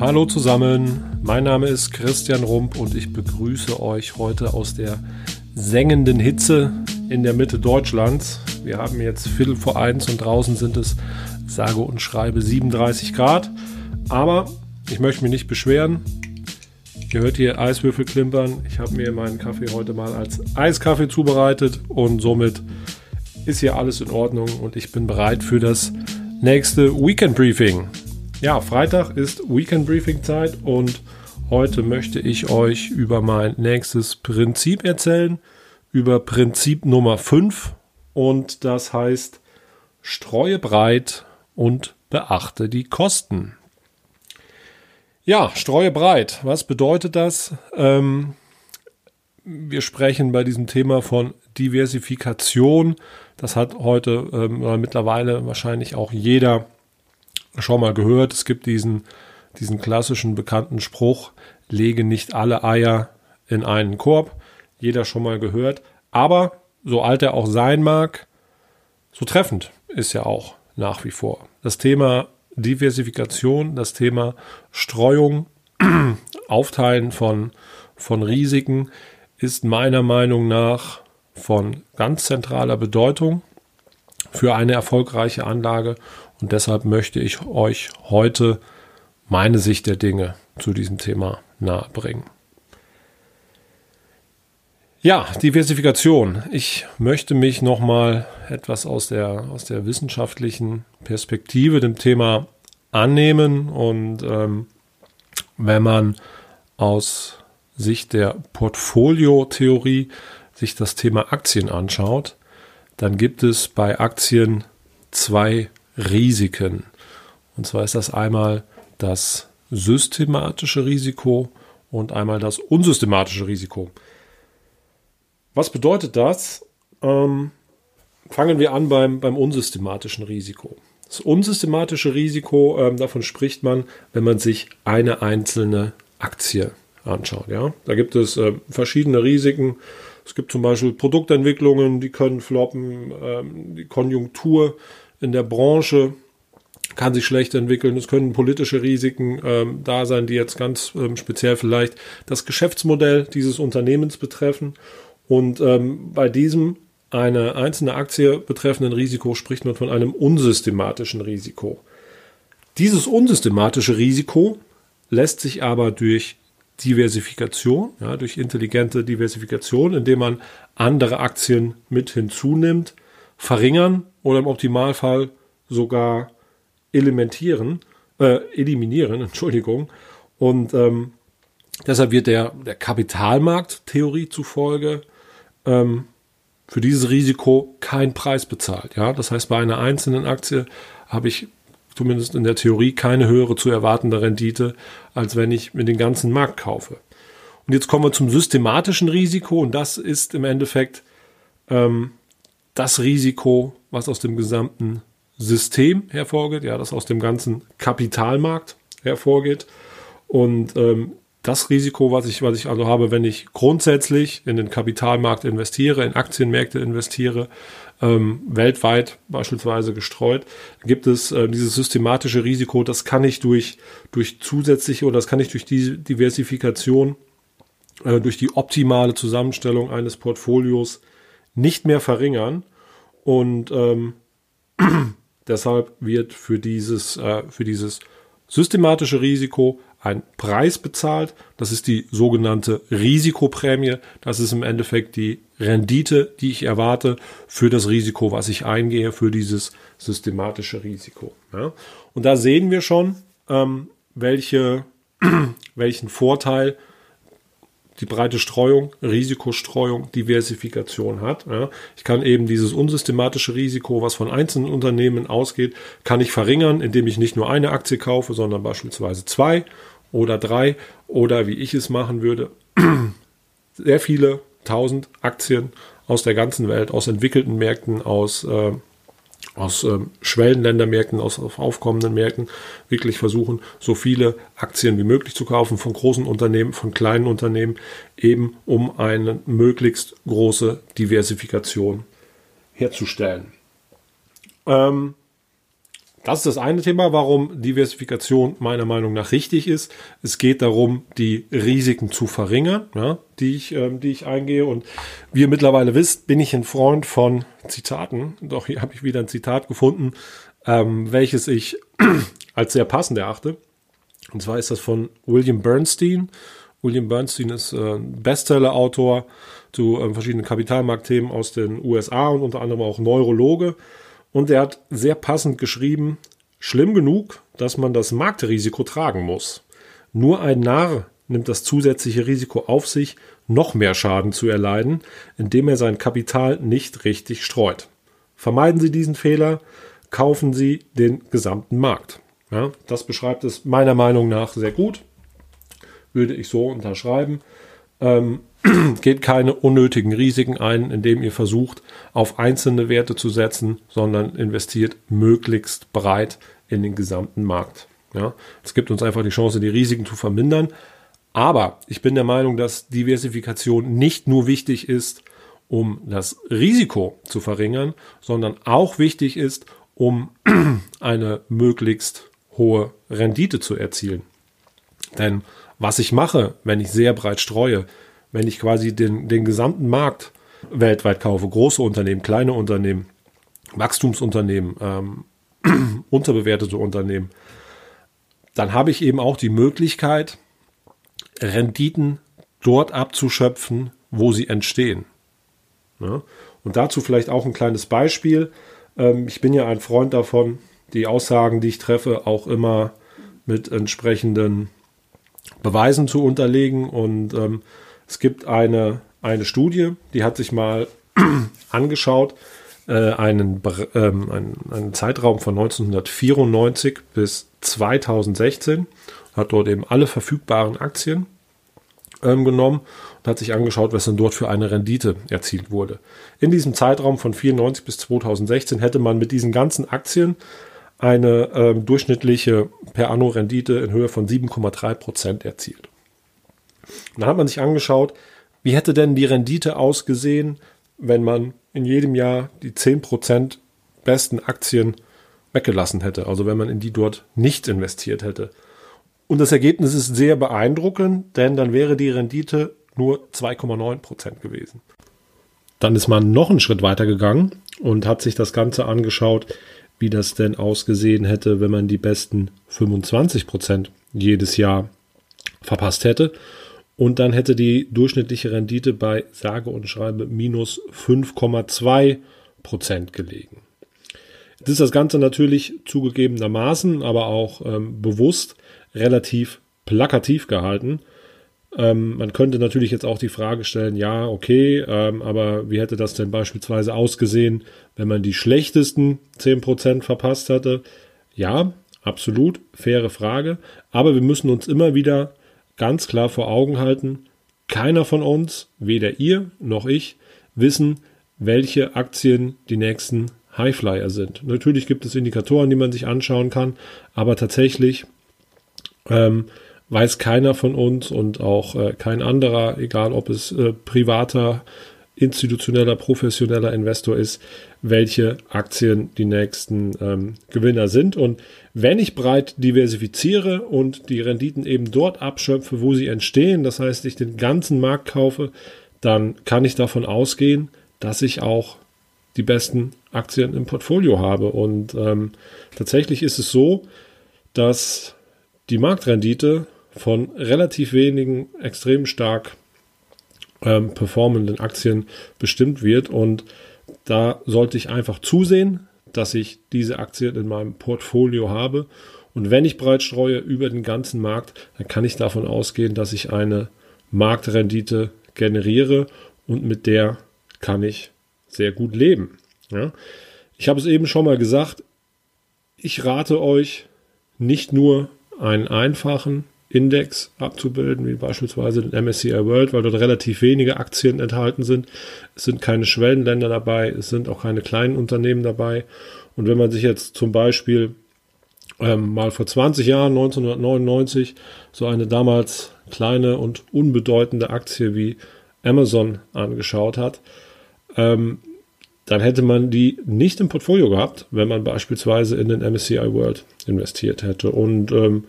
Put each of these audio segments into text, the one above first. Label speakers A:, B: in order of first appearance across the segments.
A: Hallo zusammen, mein Name ist Christian Rump und ich begrüße euch heute aus der sengenden Hitze in der Mitte Deutschlands. Wir haben jetzt Viertel vor eins und draußen sind es sage und schreibe 37 Grad. Aber ich möchte mich nicht beschweren. Ihr hört hier Eiswürfel klimpern. Ich habe mir meinen Kaffee heute mal als Eiskaffee zubereitet und somit ist hier alles in Ordnung und ich bin bereit für das nächste Weekend Briefing. Ja, Freitag ist Weekend Briefing Zeit und heute möchte ich euch über mein nächstes Prinzip erzählen, über Prinzip Nummer 5 und das heißt streue breit und beachte die Kosten. Ja, streue breit. Was bedeutet das? Ähm, wir sprechen bei diesem Thema von Diversifikation. Das hat heute ähm, mittlerweile wahrscheinlich auch jeder schon mal gehört. Es gibt diesen, diesen klassischen bekannten Spruch, lege nicht alle Eier in einen Korb. Jeder schon mal gehört. Aber so alt er auch sein mag, so treffend ist er auch nach wie vor. Das Thema Diversifikation, das Thema Streuung, Aufteilen von, von Risiken ist meiner Meinung nach von ganz zentraler Bedeutung für eine erfolgreiche Anlage und deshalb möchte ich euch heute meine Sicht der Dinge zu diesem Thema nahebringen. Ja, Diversifikation. Ich möchte mich nochmal etwas aus der, aus der wissenschaftlichen Perspektive dem Thema annehmen und ähm, wenn man aus Sicht der Portfoliotheorie sich das Thema Aktien anschaut, dann gibt es bei Aktien zwei Risiken. Und zwar ist das einmal das systematische Risiko und einmal das unsystematische Risiko. Was bedeutet das? Ähm, fangen wir an beim, beim unsystematischen Risiko. Das unsystematische Risiko, ähm, davon spricht man, wenn man sich eine einzelne Aktie anschaut. Ja? Da gibt es äh, verschiedene Risiken. Es gibt zum Beispiel Produktentwicklungen, die können floppen, ähm, die Konjunktur in der Branche kann sich schlecht entwickeln. Es können politische Risiken ähm, da sein, die jetzt ganz ähm, speziell vielleicht das Geschäftsmodell dieses Unternehmens betreffen. Und ähm, bei diesem eine einzelne Aktie betreffenden Risiko spricht man von einem unsystematischen Risiko. Dieses unsystematische Risiko lässt sich aber durch Diversifikation, ja, durch intelligente Diversifikation, indem man andere Aktien mit hinzunimmt, verringern oder im Optimalfall sogar elementieren, äh, eliminieren, Entschuldigung. Und ähm, deshalb wird der, der Kapitalmarkttheorie zufolge ähm, für dieses Risiko kein Preis bezahlt. Ja, das heißt, bei einer einzelnen Aktie habe ich zumindest in der Theorie keine höhere zu erwartende Rendite, als wenn ich mir den ganzen Markt kaufe. Und jetzt kommen wir zum systematischen Risiko und das ist im Endeffekt ähm, das Risiko, was aus dem gesamten System hervorgeht, ja, das aus dem ganzen Kapitalmarkt hervorgeht. Und ähm, das Risiko, was ich, was ich also habe, wenn ich grundsätzlich in den Kapitalmarkt investiere, in Aktienmärkte investiere, ähm, weltweit beispielsweise gestreut, gibt es äh, dieses systematische Risiko, das kann ich durch, durch zusätzliche oder das kann ich durch die Diversifikation, äh, durch die optimale Zusammenstellung eines Portfolios nicht mehr verringern. Und ähm, deshalb wird für dieses, äh, für dieses systematische Risiko ein Preis bezahlt. Das ist die sogenannte Risikoprämie. Das ist im Endeffekt die Rendite, die ich erwarte für das Risiko, was ich eingehe, für dieses systematische Risiko. Ja. Und da sehen wir schon, ähm, welche, welchen Vorteil die breite Streuung, Risikostreuung, Diversifikation hat. Ja. Ich kann eben dieses unsystematische Risiko, was von einzelnen Unternehmen ausgeht, kann ich verringern, indem ich nicht nur eine Aktie kaufe, sondern beispielsweise zwei oder drei oder wie ich es machen würde, sehr viele tausend Aktien aus der ganzen Welt, aus entwickelten Märkten, aus, äh, aus äh, Schwellenländermärkten, aus aufkommenden Märkten, wirklich versuchen, so viele Aktien wie möglich zu kaufen von großen Unternehmen, von kleinen Unternehmen, eben um eine möglichst große Diversifikation herzustellen. Ähm, das ist das eine Thema, warum Diversifikation meiner Meinung nach richtig ist. Es geht darum, die Risiken zu verringern, ja, die, ich, ähm, die ich eingehe. Und wie ihr mittlerweile wisst, bin ich ein Freund von Zitaten. Doch hier habe ich wieder ein Zitat gefunden, ähm, welches ich als sehr passend erachte. Und zwar ist das von William Bernstein. William Bernstein ist äh, Bestseller-Autor zu äh, verschiedenen Kapitalmarktthemen aus den USA und unter anderem auch Neurologe. Und er hat sehr passend geschrieben, schlimm genug, dass man das Marktrisiko tragen muss. Nur ein Narr nimmt das zusätzliche Risiko auf sich, noch mehr Schaden zu erleiden, indem er sein Kapital nicht richtig streut. Vermeiden Sie diesen Fehler, kaufen Sie den gesamten Markt. Ja, das beschreibt es meiner Meinung nach sehr gut. Würde ich so unterschreiben. Ähm, geht keine unnötigen Risiken ein, indem ihr versucht, auf einzelne Werte zu setzen, sondern investiert möglichst breit in den gesamten Markt. Ja, es gibt uns einfach die Chance, die Risiken zu vermindern. Aber ich bin der Meinung, dass Diversifikation nicht nur wichtig ist, um das Risiko zu verringern, sondern auch wichtig ist, um eine möglichst hohe Rendite zu erzielen. Denn was ich mache, wenn ich sehr breit streue, wenn ich quasi den, den gesamten Markt weltweit kaufe, große Unternehmen, kleine Unternehmen, Wachstumsunternehmen, ähm, unterbewertete Unternehmen, dann habe ich eben auch die Möglichkeit, Renditen dort abzuschöpfen, wo sie entstehen. Ja? Und dazu vielleicht auch ein kleines Beispiel. Ähm, ich bin ja ein Freund davon, die Aussagen, die ich treffe, auch immer mit entsprechenden Beweisen zu unterlegen. Und ähm, es gibt eine, eine Studie, die hat sich mal angeschaut, äh, einen, ähm, einen, einen Zeitraum von 1994 bis 2016, hat dort eben alle verfügbaren Aktien ähm, genommen und hat sich angeschaut, was denn dort für eine Rendite erzielt wurde. In diesem Zeitraum von 94 bis 2016 hätte man mit diesen ganzen Aktien eine ähm, durchschnittliche per anno Rendite in Höhe von 7,3 Prozent erzielt. Und dann hat man sich angeschaut, wie hätte denn die Rendite ausgesehen, wenn man in jedem Jahr die 10 Prozent besten Aktien weggelassen hätte, also wenn man in die dort nicht investiert hätte. Und das Ergebnis ist sehr beeindruckend, denn dann wäre die Rendite nur 2,9 Prozent gewesen. Dann ist man noch einen Schritt weiter gegangen und hat sich das Ganze angeschaut, wie das denn ausgesehen hätte, wenn man die besten 25 Prozent jedes Jahr verpasst hätte. Und dann hätte die durchschnittliche Rendite bei sage und schreibe minus 5,2 Prozent gelegen. Jetzt ist das Ganze natürlich zugegebenermaßen, aber auch ähm, bewusst relativ plakativ gehalten. Ähm, man könnte natürlich jetzt auch die Frage stellen, ja, okay, ähm, aber wie hätte das denn beispielsweise ausgesehen, wenn man die schlechtesten 10% verpasst hatte? Ja, absolut, faire Frage. Aber wir müssen uns immer wieder ganz klar vor Augen halten, keiner von uns, weder ihr noch ich, wissen, welche Aktien die nächsten Highflyer sind. Natürlich gibt es Indikatoren, die man sich anschauen kann, aber tatsächlich ähm, weiß keiner von uns und auch äh, kein anderer, egal ob es äh, privater, institutioneller, professioneller Investor ist, welche Aktien die nächsten ähm, Gewinner sind. Und wenn ich breit diversifiziere und die Renditen eben dort abschöpfe, wo sie entstehen, das heißt, ich den ganzen Markt kaufe, dann kann ich davon ausgehen, dass ich auch die besten Aktien im Portfolio habe. Und ähm, tatsächlich ist es so, dass die Marktrendite von relativ wenigen extrem stark ähm, performenden Aktien bestimmt wird. Und da sollte ich einfach zusehen, dass ich diese Aktien in meinem Portfolio habe. Und wenn ich breit streue über den ganzen Markt, dann kann ich davon ausgehen, dass ich eine Marktrendite generiere und mit der kann ich sehr gut leben. Ja? Ich habe es eben schon mal gesagt, ich rate euch nicht nur einen einfachen Index abzubilden, wie beispielsweise den MSCI World, weil dort relativ wenige Aktien enthalten sind. Es sind keine Schwellenländer dabei, es sind auch keine kleinen Unternehmen dabei. Und wenn man sich jetzt zum Beispiel ähm, mal vor 20 Jahren, 1999, so eine damals kleine und unbedeutende Aktie wie Amazon angeschaut hat, ähm, dann hätte man die nicht im Portfolio gehabt, wenn man beispielsweise in den MSCI World investiert hätte. Und ähm,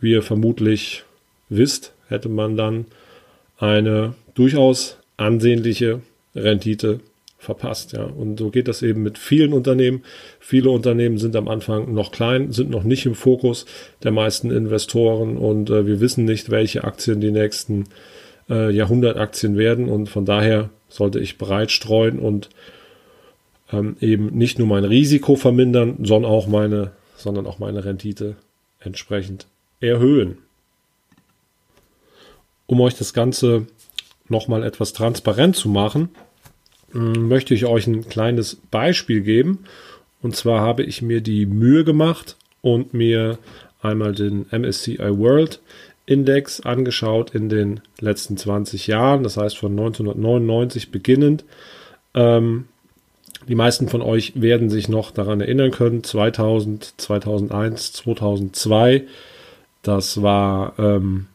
A: wie ihr vermutlich wisst, hätte man dann eine durchaus ansehnliche Rendite verpasst. Ja. Und so geht das eben mit vielen Unternehmen. Viele Unternehmen sind am Anfang noch klein, sind noch nicht im Fokus der meisten Investoren und äh, wir wissen nicht, welche Aktien die nächsten äh, Jahrhundertaktien werden. Und von daher sollte ich breit streuen und ähm, eben nicht nur mein Risiko vermindern, sondern auch meine, sondern auch meine Rendite entsprechend erhöhen. Um euch das Ganze nochmal etwas transparent zu machen, möchte ich euch ein kleines Beispiel geben. Und zwar habe ich mir die Mühe gemacht und mir einmal den MSCI World Index angeschaut in den letzten 20 Jahren, das heißt von 1999 beginnend. Ähm, die meisten von euch werden sich noch daran erinnern können, 2000, 2001, 2002, das war ähm,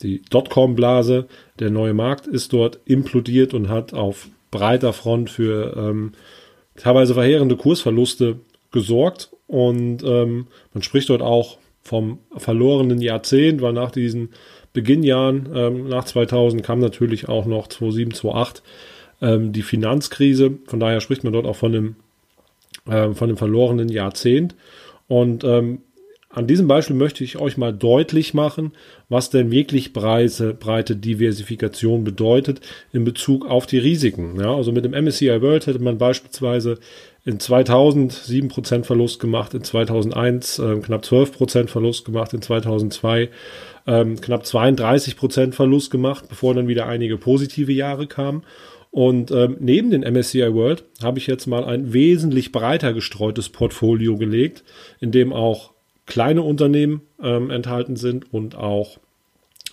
A: die Dotcom-Blase. Der neue Markt ist dort implodiert und hat auf breiter Front für ähm, teilweise verheerende Kursverluste gesorgt. Und ähm, man spricht dort auch vom verlorenen Jahrzehnt, weil nach diesen Beginnjahren, ähm, nach 2000 kam natürlich auch noch 2007, 2008 ähm, die Finanzkrise. Von daher spricht man dort auch von dem, äh, von dem verlorenen Jahrzehnt. Und ähm, an diesem Beispiel möchte ich euch mal deutlich machen, was denn wirklich breite, breite Diversifikation bedeutet in Bezug auf die Risiken. Ja, also mit dem MSCI World hätte man beispielsweise in 2000 7% Verlust gemacht, in 2001 äh, knapp 12% Verlust gemacht, in 2002 ähm, knapp 32% Verlust gemacht, bevor dann wieder einige positive Jahre kamen. Und ähm, neben den MSCI World habe ich jetzt mal ein wesentlich breiter gestreutes Portfolio gelegt, in dem auch kleine Unternehmen ähm, enthalten sind und auch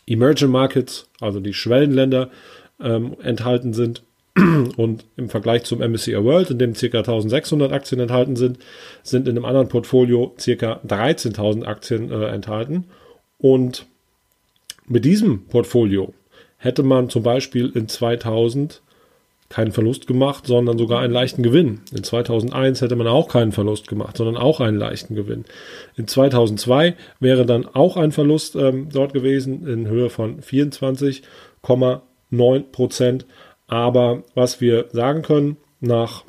A: Emerging Markets, also die Schwellenländer, ähm, enthalten sind. Und im Vergleich zum MSCI World, in dem ca. 1600 Aktien enthalten sind, sind in einem anderen Portfolio ca. 13.000 Aktien äh, enthalten. Und mit diesem Portfolio hätte man zum Beispiel in 2000 keinen Verlust gemacht, sondern sogar einen leichten Gewinn. In 2001 hätte man auch keinen Verlust gemacht, sondern auch einen leichten Gewinn. In 2002 wäre dann auch ein Verlust ähm, dort gewesen in Höhe von 24,9 Prozent. Aber was wir sagen können, nach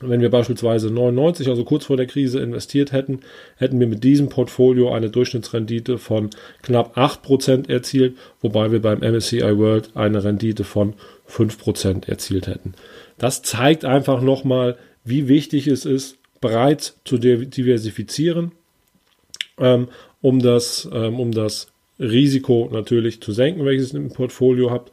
A: wenn wir beispielsweise 99, also kurz vor der Krise investiert hätten, hätten wir mit diesem Portfolio eine Durchschnittsrendite von knapp 8% erzielt, wobei wir beim MSCI World eine Rendite von 5% erzielt hätten. Das zeigt einfach nochmal, wie wichtig es ist, breit zu diversifizieren, ähm, um, das, ähm, um das Risiko natürlich zu senken, welches ihr im Portfolio habt,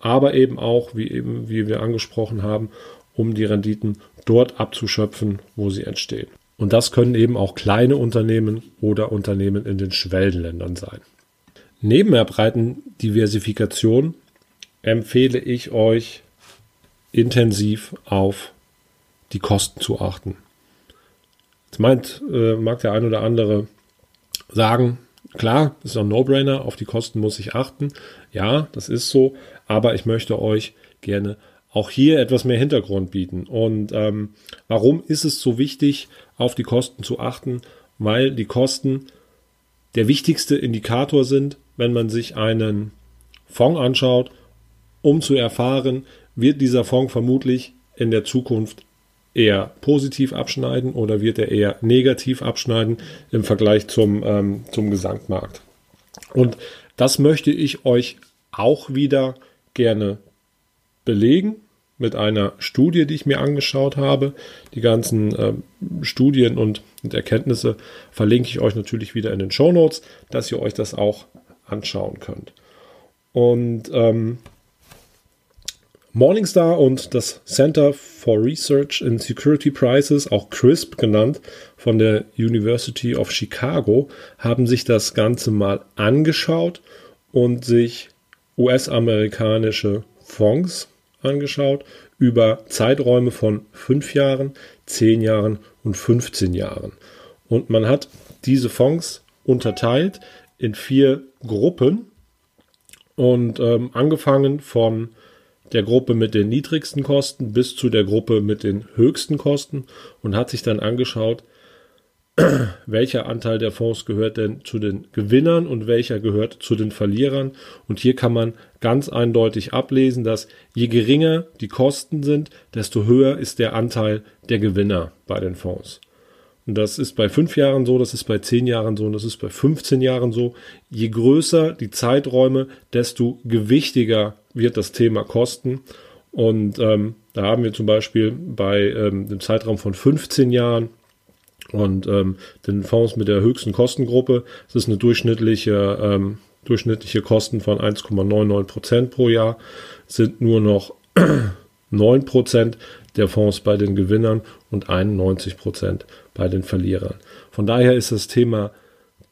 A: aber eben auch, wie eben, wie wir angesprochen haben, um die Renditen dort abzuschöpfen, wo sie entstehen. Und das können eben auch kleine Unternehmen oder Unternehmen in den Schwellenländern sein. Neben der breiten Diversifikation empfehle ich euch intensiv auf die Kosten zu achten. Jetzt meint, äh, mag der ein oder andere sagen, klar, das ist ein No-Brainer, auf die Kosten muss ich achten. Ja, das ist so, aber ich möchte euch gerne auch hier etwas mehr Hintergrund bieten. Und ähm, warum ist es so wichtig, auf die Kosten zu achten? Weil die Kosten der wichtigste Indikator sind, wenn man sich einen Fonds anschaut, um zu erfahren, wird dieser Fonds vermutlich in der Zukunft eher positiv abschneiden oder wird er eher negativ abschneiden im Vergleich zum, ähm, zum Gesamtmarkt. Und das möchte ich euch auch wieder gerne belegen mit einer Studie, die ich mir angeschaut habe. Die ganzen äh, Studien und, und, Erkenntnisse verlinke ich euch natürlich wieder in den Show Notes, dass ihr euch das auch anschauen könnt. Und ähm, Morningstar und das Center for Research in Security Prices, auch CRISP genannt, von der University of Chicago, haben sich das Ganze mal angeschaut und sich US-amerikanische Fonds angeschaut über Zeiträume von fünf Jahren, zehn Jahren und 15 Jahren. Und man hat diese Fonds unterteilt in vier Gruppen und ähm, angefangen von der Gruppe mit den niedrigsten Kosten bis zu der Gruppe mit den höchsten Kosten und hat sich dann angeschaut, welcher Anteil der Fonds gehört denn zu den Gewinnern und welcher gehört zu den Verlierern. Und hier kann man ganz eindeutig ablesen, dass je geringer die Kosten sind, desto höher ist der Anteil der Gewinner bei den Fonds. Das ist bei fünf Jahren so, das ist bei zehn Jahren so und das ist bei 15 Jahren so. Je größer die Zeiträume, desto gewichtiger wird das Thema Kosten. Und ähm, da haben wir zum Beispiel bei ähm, dem Zeitraum von 15 Jahren und ähm, den Fonds mit der höchsten Kostengruppe, das ist eine durchschnittliche, ähm, durchschnittliche Kosten von 1,99 Prozent pro Jahr, sind nur noch 9 Prozent der Fonds bei den Gewinnern und 91 Prozent bei den Verlierern. Von daher ist das Thema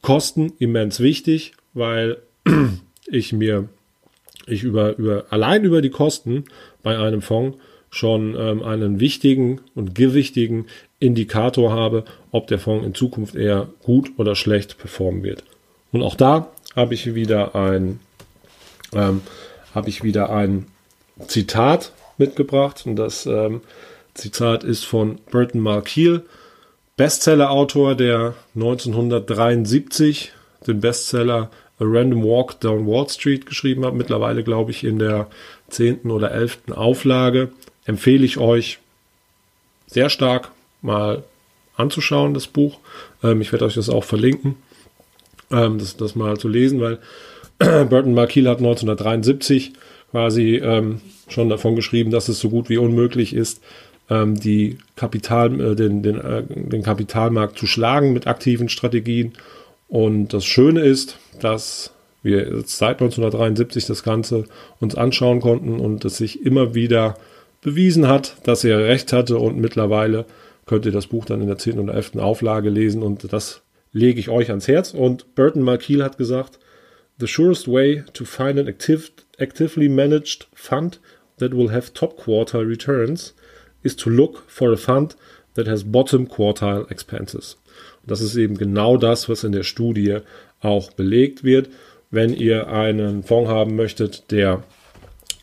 A: Kosten immens wichtig, weil ich mir, ich über, über, allein über die Kosten bei einem Fonds schon ähm, einen wichtigen und gewichtigen Indikator habe, ob der Fonds in Zukunft eher gut oder schlecht performen wird. Und auch da habe ich wieder ein, ähm, habe ich wieder ein Zitat mitgebracht und das ähm, Zitat ist von Burton Markeel, Bestseller-Autor, der 1973 den Bestseller A Random Walk Down Wall Street geschrieben hat. Mittlerweile, glaube ich, in der zehnten oder elften Auflage. Empfehle ich euch sehr stark mal anzuschauen, das Buch. Ähm, ich werde euch das auch verlinken, ähm, das, das mal zu lesen, weil Burton Markeel hat 1973 quasi ähm, schon davon geschrieben, dass es so gut wie unmöglich ist, ähm, die Kapital, äh, den, den, äh, den Kapitalmarkt zu schlagen mit aktiven Strategien. Und das Schöne ist, dass wir jetzt seit 1973 das Ganze uns anschauen konnten und es sich immer wieder bewiesen hat, dass er recht hatte und mittlerweile könnt ihr das Buch dann in der 10. oder 11. Auflage lesen und das lege ich euch ans Herz. Und Burton Markeel hat gesagt, The surest way to find an active, actively managed fund that will have top quartile returns is to look for a fund that has bottom quartile expenses. Und das ist eben genau das, was in der Studie auch belegt wird. Wenn ihr einen Fonds haben möchtet, der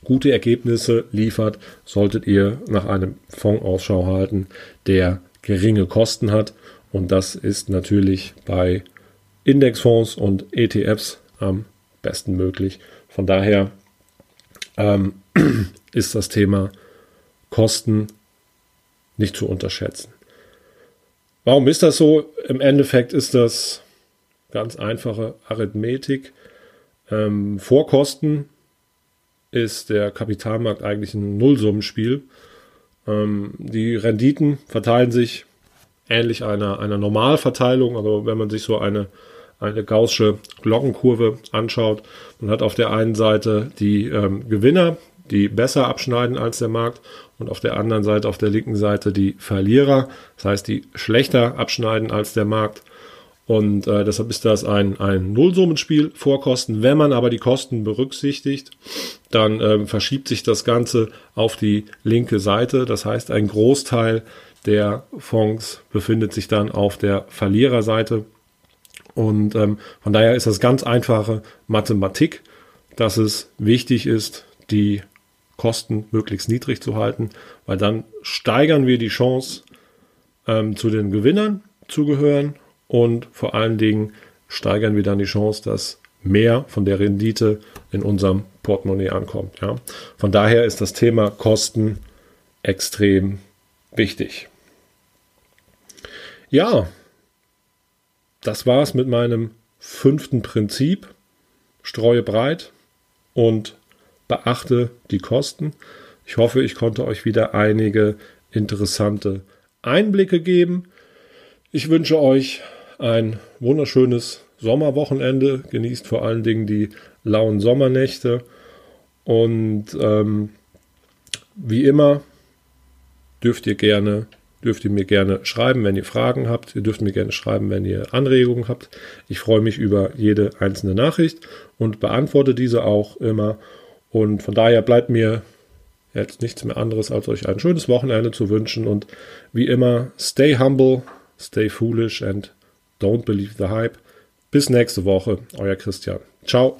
A: gute Ergebnisse liefert, solltet ihr nach einem Fonds Ausschau halten, der geringe Kosten hat. Und das ist natürlich bei Indexfonds und ETFs am besten möglich. Von daher ähm, ist das Thema Kosten nicht zu unterschätzen. Warum ist das so? Im Endeffekt ist das ganz einfache Arithmetik. Ähm, vor Kosten ist der Kapitalmarkt eigentlich ein Nullsummenspiel. Ähm, die Renditen verteilen sich ähnlich einer, einer Normalverteilung, also wenn man sich so eine, eine gaußsche Glockenkurve anschaut, man hat auf der einen Seite die ähm, Gewinner, die besser abschneiden als der Markt und auf der anderen Seite, auf der linken Seite die Verlierer, das heißt, die schlechter abschneiden als der Markt. Und äh, deshalb ist das ein, ein Nullsummenspiel vor Kosten. Wenn man aber die Kosten berücksichtigt, dann ähm, verschiebt sich das Ganze auf die linke Seite. Das heißt, ein Großteil der Fonds befindet sich dann auf der Verliererseite. Und ähm, von daher ist das ganz einfache Mathematik, dass es wichtig ist, die Kosten möglichst niedrig zu halten, weil dann steigern wir die Chance, ähm, zu den Gewinnern zu gehören und vor allen Dingen steigern wir dann die Chance, dass mehr von der Rendite in unserem Portemonnaie ankommt. Ja. Von daher ist das Thema Kosten extrem wichtig. Ja, das war es mit meinem fünften Prinzip. Streue breit und beachte die Kosten. Ich hoffe, ich konnte euch wieder einige interessante Einblicke geben. Ich wünsche euch ein wunderschönes Sommerwochenende. Genießt vor allen Dingen die lauen Sommernächte. Und ähm, wie immer dürft ihr gerne, dürft ihr mir gerne schreiben, wenn ihr Fragen habt. Ihr dürft mir gerne schreiben, wenn ihr Anregungen habt. Ich freue mich über jede einzelne Nachricht und beantworte diese auch immer. Und von daher bleibt mir jetzt nichts mehr anderes, als euch ein schönes Wochenende zu wünschen. Und wie immer, stay humble, stay foolish and don't believe the hype. Bis nächste Woche, euer Christian. Ciao.